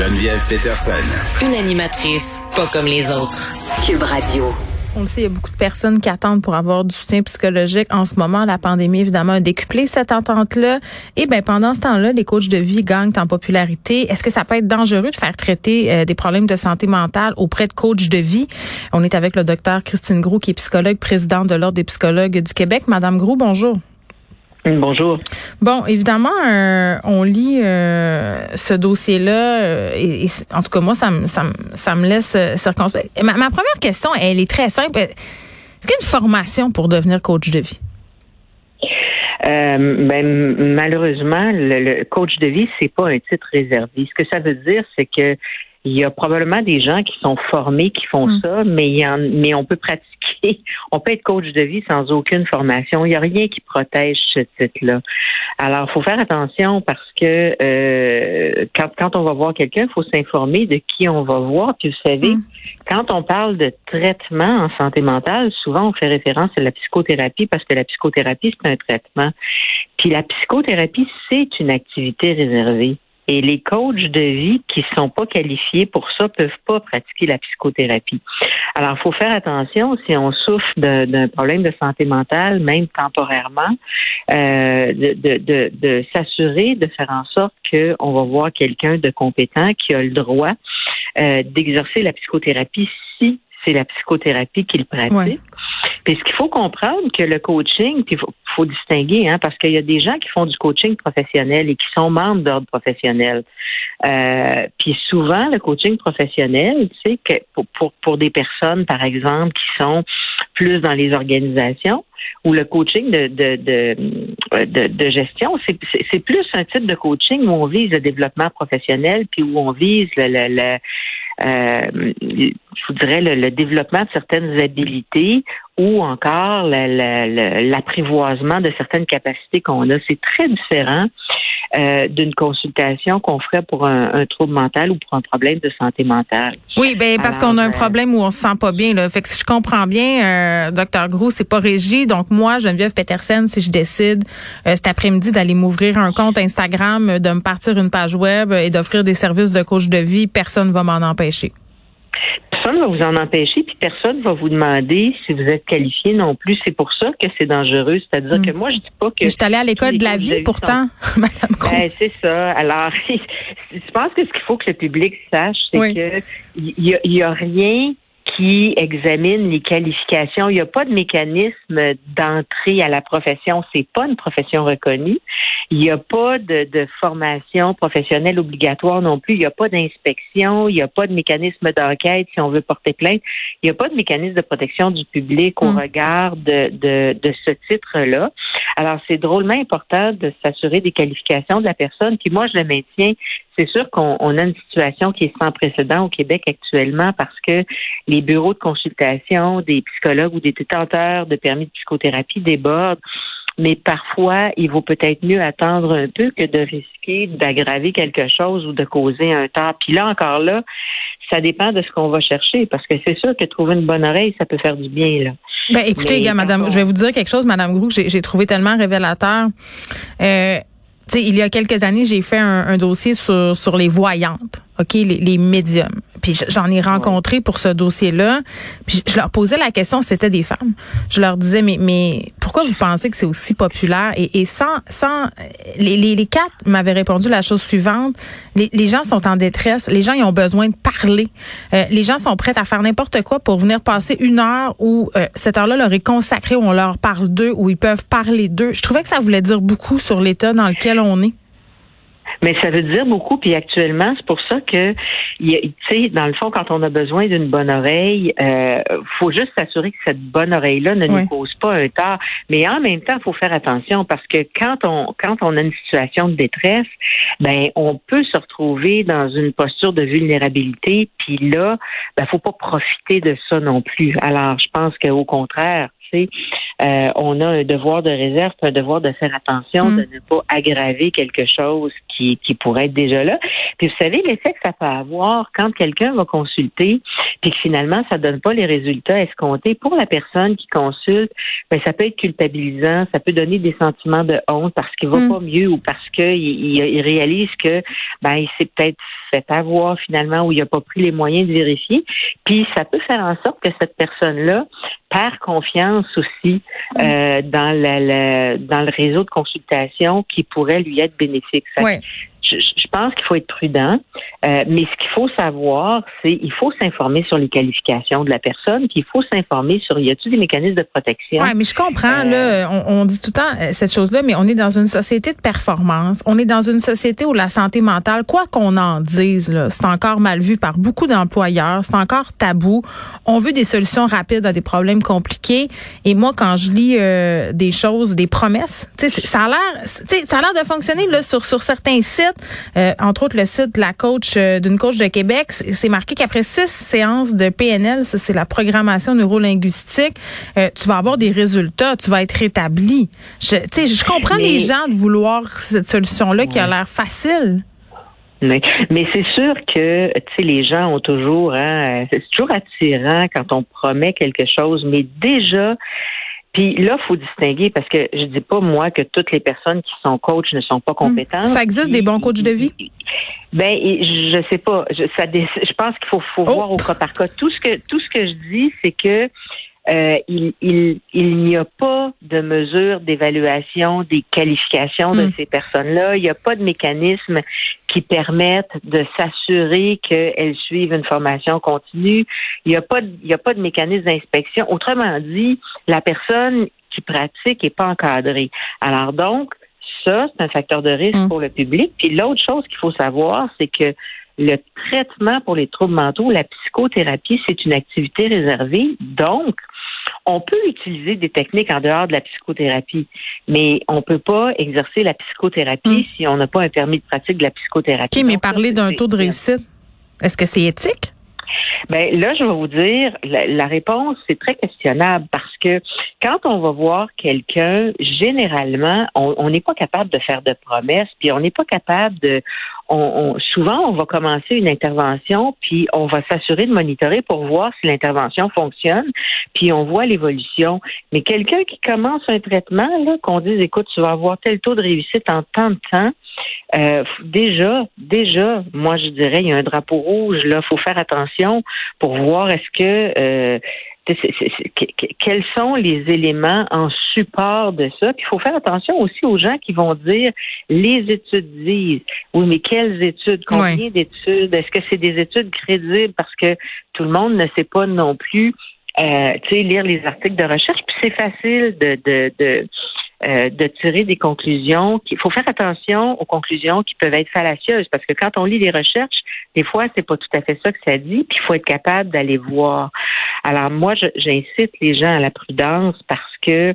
Geneviève Peterson. Une animatrice pas comme les autres. Cube Radio. On le sait, il y a beaucoup de personnes qui attendent pour avoir du soutien psychologique. En ce moment, la pandémie, évidemment, a décuplé cette entente-là. Et ben pendant ce temps-là, les coachs de vie gagnent en popularité. Est-ce que ça peut être dangereux de faire traiter euh, des problèmes de santé mentale auprès de coachs de vie? On est avec le docteur Christine Groux, qui est psychologue, présidente de l'Ordre des psychologues du Québec. Madame Groux, bonjour. Bonjour. Bon, évidemment, euh, on lit euh, ce dossier-là euh, et, en tout cas moi, ça me ça me, ça me laisse circonspect. Ma, ma, première question, elle est très simple. Est-ce qu'il y a une formation pour devenir coach de vie? ben, malheureusement, le, coach de vie, c'est pas un titre réservé. Ce que ça veut dire, c'est que il y a probablement des gens qui sont formés, qui font hmm. ça, mais, il y en, mais on peut pratiquer on peut être coach de vie sans aucune formation. Il n'y a rien qui protège ce titre-là. Alors, il faut faire attention parce que euh, quand, quand on va voir quelqu'un, il faut s'informer de qui on va voir. Puis vous savez, mm. quand on parle de traitement en santé mentale, souvent on fait référence à la psychothérapie parce que la psychothérapie, c'est un traitement. Puis la psychothérapie, c'est une activité réservée. Et les coachs de vie qui sont pas qualifiés pour ça peuvent pas pratiquer la psychothérapie. Alors, il faut faire attention si on souffre d'un problème de santé mentale, même temporairement, euh, de, de, de, s'assurer de faire en sorte qu'on va voir quelqu'un de compétent qui a le droit euh, d'exercer la psychothérapie si c'est la psychothérapie qu'il pratique. Puis ce qu'il faut comprendre que le coaching, puis il faut, distinguer, hein, parce qu'il y a des gens qui font du coaching professionnel et qui sont membres d'ordre professionnel. Euh, puis souvent, le coaching professionnel, tu sais, que pour, pour, pour des personnes, par exemple, qui sont plus dans les organisations, ou le coaching de, de, de, de, gestion, c'est plus un type de coaching où on vise le développement professionnel, puis où on vise le, le, euh, je vous dirais, le, développement de certaines habilités ou encore l'apprivoisement de certaines capacités qu'on a. C'est très différent euh, d'une consultation qu'on ferait pour un, trouble mental ou pour un problème de santé mentale. Oui, ben parce qu'on a un euh, problème où on se sent pas bien. Là. Fait que si je comprends bien, euh, docteur Gros, c'est pas régi. Donc moi, Geneviève Petersen, si je décide euh, cet après-midi d'aller m'ouvrir un compte Instagram, de me partir une page web et d'offrir des services de coach de vie, personne va m'en empêcher personne va vous en empêcher, puis personne va vous demander si vous êtes qualifié non plus. C'est pour ça que c'est dangereux. C'est-à-dire hmm. que moi, je dis pas que. Je suis allée à l'école de la vie, pourtant, Madame ben, c'est ça. Alors, je pense que ce qu'il faut que le public sache, c'est que il y, y a rien qui examine les qualifications. Il n'y a pas de mécanisme d'entrée à la profession. C'est pas une profession reconnue. Il n'y a pas de, de, formation professionnelle obligatoire non plus. Il n'y a pas d'inspection. Il n'y a pas de mécanisme d'enquête si on veut porter plainte. Il n'y a pas de mécanisme de protection du public au mm. regard de, de, de ce titre-là. Alors, c'est drôlement important de s'assurer des qualifications de la personne. Puis moi, je le maintiens. C'est sûr qu'on a une situation qui est sans précédent au Québec actuellement parce que les bureaux de consultation des psychologues ou des détenteurs de permis de psychothérapie débordent. Mais parfois, il vaut peut-être mieux attendre un peu que de risquer d'aggraver quelque chose ou de causer un tort. Puis là, encore là, ça dépend de ce qu'on va chercher parce que c'est sûr que trouver une bonne oreille, ça peut faire du bien, là. Ben, écoutez, madame, je vais vous dire quelque chose, madame Grou, que j'ai trouvé tellement révélateur. Euh, il y a quelques années, j'ai fait un, un, dossier sur, sur les voyantes, ok, les, les médiums. Puis j'en ai rencontré pour ce dossier-là. Puis je leur posais la question, c'était des femmes. Je leur disais, mais, mais pourquoi vous pensez que c'est aussi populaire? Et, et sans, sans les, les, les quatre m'avaient répondu la chose suivante. Les, les, gens sont en détresse. Les gens, ils ont besoin de parler. Euh, les gens sont prêts à faire n'importe quoi pour venir passer une heure où euh, cette heure-là leur est consacrée, où on leur parle d'eux, où ils peuvent parler d'eux. Je trouvais que ça voulait dire beaucoup sur l'état dans lequel on est. Mais ça veut dire beaucoup. Puis actuellement, c'est pour ça que, tu sais, dans le fond, quand on a besoin d'une bonne oreille, euh, faut juste s'assurer que cette bonne oreille-là ne nous cause pas un tort. Mais en même temps, il faut faire attention parce que quand on quand on a une situation de détresse, ben on peut se retrouver dans une posture de vulnérabilité. Puis là, ben faut pas profiter de ça non plus. Alors, je pense qu'au contraire, euh, on a un devoir de réserve, un devoir de faire attention, de ne pas aggraver quelque chose qui, qui pourrait être déjà là. Puis vous savez, l'effet que ça peut avoir quand quelqu'un va consulter, puis que finalement, ça donne pas les résultats escomptés pour la personne qui consulte, ben, ça peut être culpabilisant, ça peut donner des sentiments de honte parce qu'il va mm. pas mieux ou parce qu'il il, réalise que ben il s'est peut-être fait avoir finalement ou il n'a pas pris les moyens de vérifier. Puis ça peut faire en sorte que cette personne-là perd confiance aussi mm. euh, dans, le, dans le réseau de consultation qui pourrait lui être bénéfique je, pense qu'il faut être prudent, euh, mais ce qu'il faut savoir, c'est il faut s'informer sur les qualifications de la personne, puis il faut s'informer sur y a-t-il des mécanismes de protection? Oui, mais je comprends là, euh, on, dit tout le temps euh, cette chose-là, mais on est dans une société de performance, on est dans une société où la santé mentale, quoi qu'on en dise, là, c'est encore mal vu par beaucoup d'employeurs, c'est encore tabou. On veut des solutions rapides à des problèmes compliqués, et moi quand je lis des choses, des promesses, ça a l'air, ça a l'air de fonctionner là sur sur certains sites. Euh, entre autres, le site de la coach euh, d'une coach de Québec, c'est marqué qu'après six séances de PNL, ça c'est la programmation neurolinguistique, euh, tu vas avoir des résultats, tu vas être rétabli. Je, je comprends les gens de vouloir cette solution-là qui a l'air facile. Mais, mais c'est sûr que les gens ont toujours, hein, c'est toujours attirant quand on promet quelque chose, mais déjà, puis là, faut distinguer parce que je dis pas moi que toutes les personnes qui sont coachs ne sont pas hmm. compétentes. Ça existe des bons coachs de vie? Ben, je sais pas. Je, ça, je pense qu'il faut, faut oh. voir au cas par cas. Tout ce que tout ce que je dis, c'est que euh, il, il, il n'y a pas de mesure d'évaluation des qualifications de hmm. ces personnes-là. Il n'y a pas de mécanisme qui permettent de s'assurer qu'elles suivent une formation continue. Il n'y a pas de, il y a pas de mécanisme d'inspection. Autrement dit, la personne qui pratique n'est pas encadrée. Alors donc, ça, c'est un facteur de risque hmm. pour le public. Puis l'autre chose qu'il faut savoir, c'est que le traitement pour les troubles mentaux, la psychothérapie, c'est une activité réservée. Donc, on peut utiliser des techniques en dehors de la psychothérapie, mais on ne peut pas exercer la psychothérapie hmm. si on n'a pas un permis de pratique de la psychothérapie. OK, mais parler d'un taux de réussite, est-ce que c'est éthique? Ben là, je vais vous dire, la, réponse c'est très questionnable parce que quand on va voir quelqu'un, généralement, on n'est pas capable de faire de promesses, puis on n'est pas capable de. On, souvent, on va commencer une intervention, puis on va s'assurer de monitorer pour voir si l'intervention fonctionne, puis on voit l'évolution. Mais quelqu'un qui commence un traitement, là, qu'on dise, écoute, tu vas avoir tel taux de réussite en tant de temps, euh, déjà, déjà, moi je dirais, il y a un drapeau rouge là. Faut faire attention pour voir est-ce que euh, quels sont les éléments en support de ça? Puis il faut faire attention aussi aux gens qui vont dire les études disent. Oui, mais quelles études? Combien d'études? Est-ce que c'est des études crédibles? Parce que tout le monde ne sait pas non plus euh, lire les articles de recherche. Puis c'est facile de, de, de euh, de tirer des conclusions. Il faut faire attention aux conclusions qui peuvent être fallacieuses parce que quand on lit les recherches, des fois c'est pas tout à fait ça que ça dit. Puis il faut être capable d'aller voir. Alors moi, j'incite les gens à la prudence parce que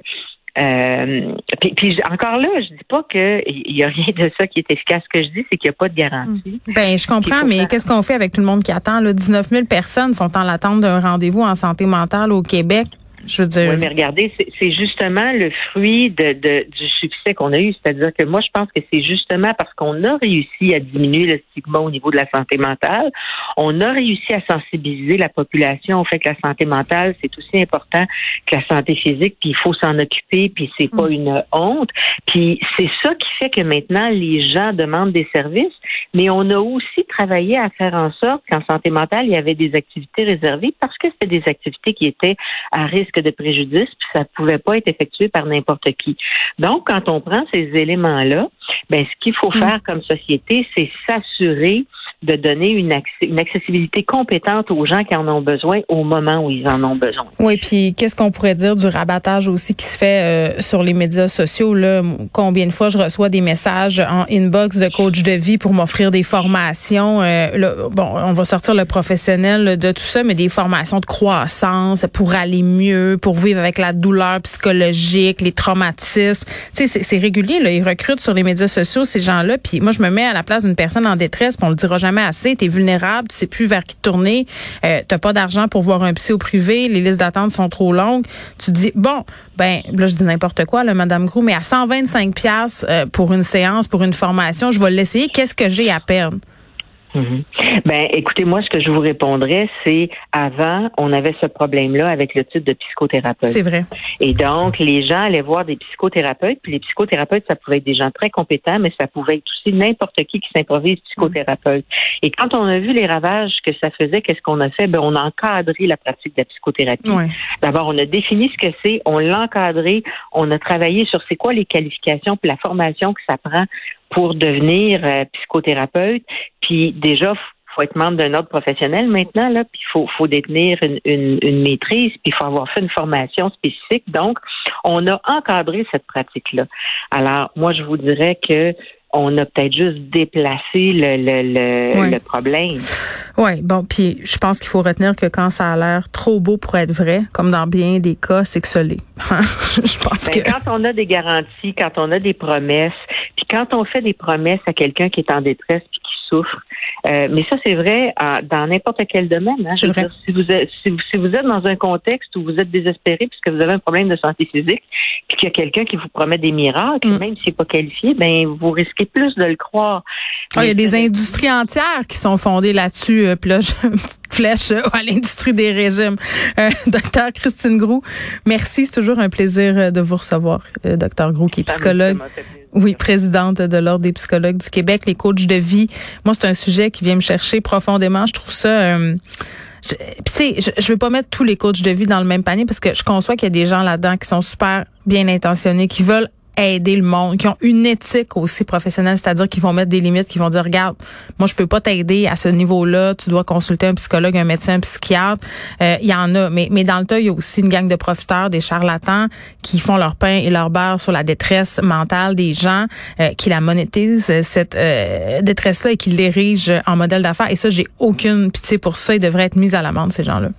euh, puis, encore là, je dis pas qu'il y a rien de ça qui est efficace. Ce que je dis, c'est qu'il n'y a pas de garantie. Ben, je comprends, mais qu'est-ce qu'on fait avec tout le monde qui attend? Là? 19 000 personnes sont en attente d'un rendez-vous en santé mentale au Québec. Je veux dire. Oui, mais regardez, c'est justement le fruit de, de du succès qu'on a eu. C'est-à-dire que moi, je pense que c'est justement parce qu'on a réussi à diminuer le stigma au niveau de la santé mentale, on a réussi à sensibiliser la population au fait que la santé mentale, c'est aussi important que la santé physique, puis il faut s'en occuper, puis c'est pas mm. une honte. Puis c'est ça qui fait que maintenant, les gens demandent des services, mais on a aussi travaillé à faire en sorte qu'en santé mentale, il y avait des activités réservées parce que c'était des activités qui étaient à risque de préjudice, puis ça pouvait pas être effectué par n'importe qui. Donc, quand on prend ces éléments-là, ben, ce qu'il faut mm. faire comme société, c'est s'assurer de donner une, une, accessibilité compétente aux gens qui en ont besoin au moment où ils en ont besoin. Oui, puis qu'est-ce qu'on pourrait dire du rabattage aussi qui se fait euh, sur les médias sociaux là? Combien de fois je reçois des messages en inbox de coach de vie pour m'offrir des formations euh, Bon, on va sortir le professionnel de tout ça, mais des formations de croissance pour aller mieux, pour vivre avec la douleur psychologique, les traumatismes. Tu sais, c'est régulier. Là, ils recrutent sur les médias sociaux ces gens-là. Puis moi, je me mets à la place d'une personne en détresse, puis on le dira jamais assez, tu es vulnérable, tu sais plus vers qui tourner, euh, tu pas d'argent pour voir un psy au privé, les listes d'attente sont trop longues. Tu dis bon, ben là je dis n'importe quoi là madame Grou, mais à 125 pièces euh, pour une séance, pour une formation, je vais l'essayer, qu'est-ce que j'ai à perdre? Mhm. Ben, écoutez, moi, ce que je vous répondrais, c'est avant, on avait ce problème-là avec le titre de psychothérapeute. C'est vrai. Et donc, les gens allaient voir des psychothérapeutes, puis les psychothérapeutes, ça pouvait être des gens très compétents, mais ça pouvait être aussi n'importe qui qui s'improvise psychothérapeute. Et quand on a vu les ravages que ça faisait, qu'est-ce qu'on a fait? Ben, on a encadré la pratique de la psychothérapie. D'abord, on a défini ce que c'est, on l'a encadré, on a travaillé sur c'est quoi les qualifications puis la formation que ça prend pour devenir euh, psychothérapeute. Puis déjà, faut être membre d'un ordre professionnel maintenant, là, puis il faut, faut détenir une, une, une maîtrise, puis il faut avoir fait une formation spécifique. Donc, on a encadré cette pratique-là. Alors, moi, je vous dirais que on a peut-être juste déplacé le, le, le, problème. Oui, bon, puis je pense qu'il faut retenir que quand ça a l'air trop beau pour être vrai, comme dans bien des cas, c'est que ce l'est. je pense ben, Quand on a des garanties, quand on a des promesses, puis quand on fait des promesses à quelqu'un qui est en détresse puis qui souffre, euh, mais ça, c'est vrai dans n'importe quel domaine. Hein. si, vous êtes, si, vous, si, vous, êtes dans un contexte où vous êtes désespéré puisque vous avez un problème de santé physique, puis qu'il y a quelqu'un qui vous promet des miracles, mm. même s'il n'est pas qualifié, ben vous risquez plus de le croire. Ah, il y a des industries entières qui sont fondées là-dessus. Euh, puis là, une petite flèche euh, à l'industrie des régimes. docteur Christine Grou, merci. C'est toujours un plaisir de vous recevoir, docteur Grou, qui est psychologue. Oui, présidente de l'Ordre des psychologues du Québec, les coachs de vie. Moi, c'est un sujet qui vient me chercher profondément. Je trouve ça... Euh, tu sais, je, je veux pas mettre tous les coachs de vie dans le même panier parce que je conçois qu'il y a des gens là-dedans qui sont super bien intentionnés, qui veulent aider le monde, qui ont une éthique aussi professionnelle, c'est-à-dire qu'ils vont mettre des limites, qui vont dire, regarde, moi, je peux pas t'aider à ce niveau-là, tu dois consulter un psychologue, un médecin, un psychiatre. Euh, il y en a, mais, mais dans le tas, il y a aussi une gang de profiteurs, des charlatans qui font leur pain et leur beurre sur la détresse mentale des gens, euh, qui la monétisent, cette euh, détresse-là, et qui l'érigent en modèle d'affaires. Et ça, j'ai aucune pitié pour ça. Ils devraient être mis à l'amende, ces gens-là.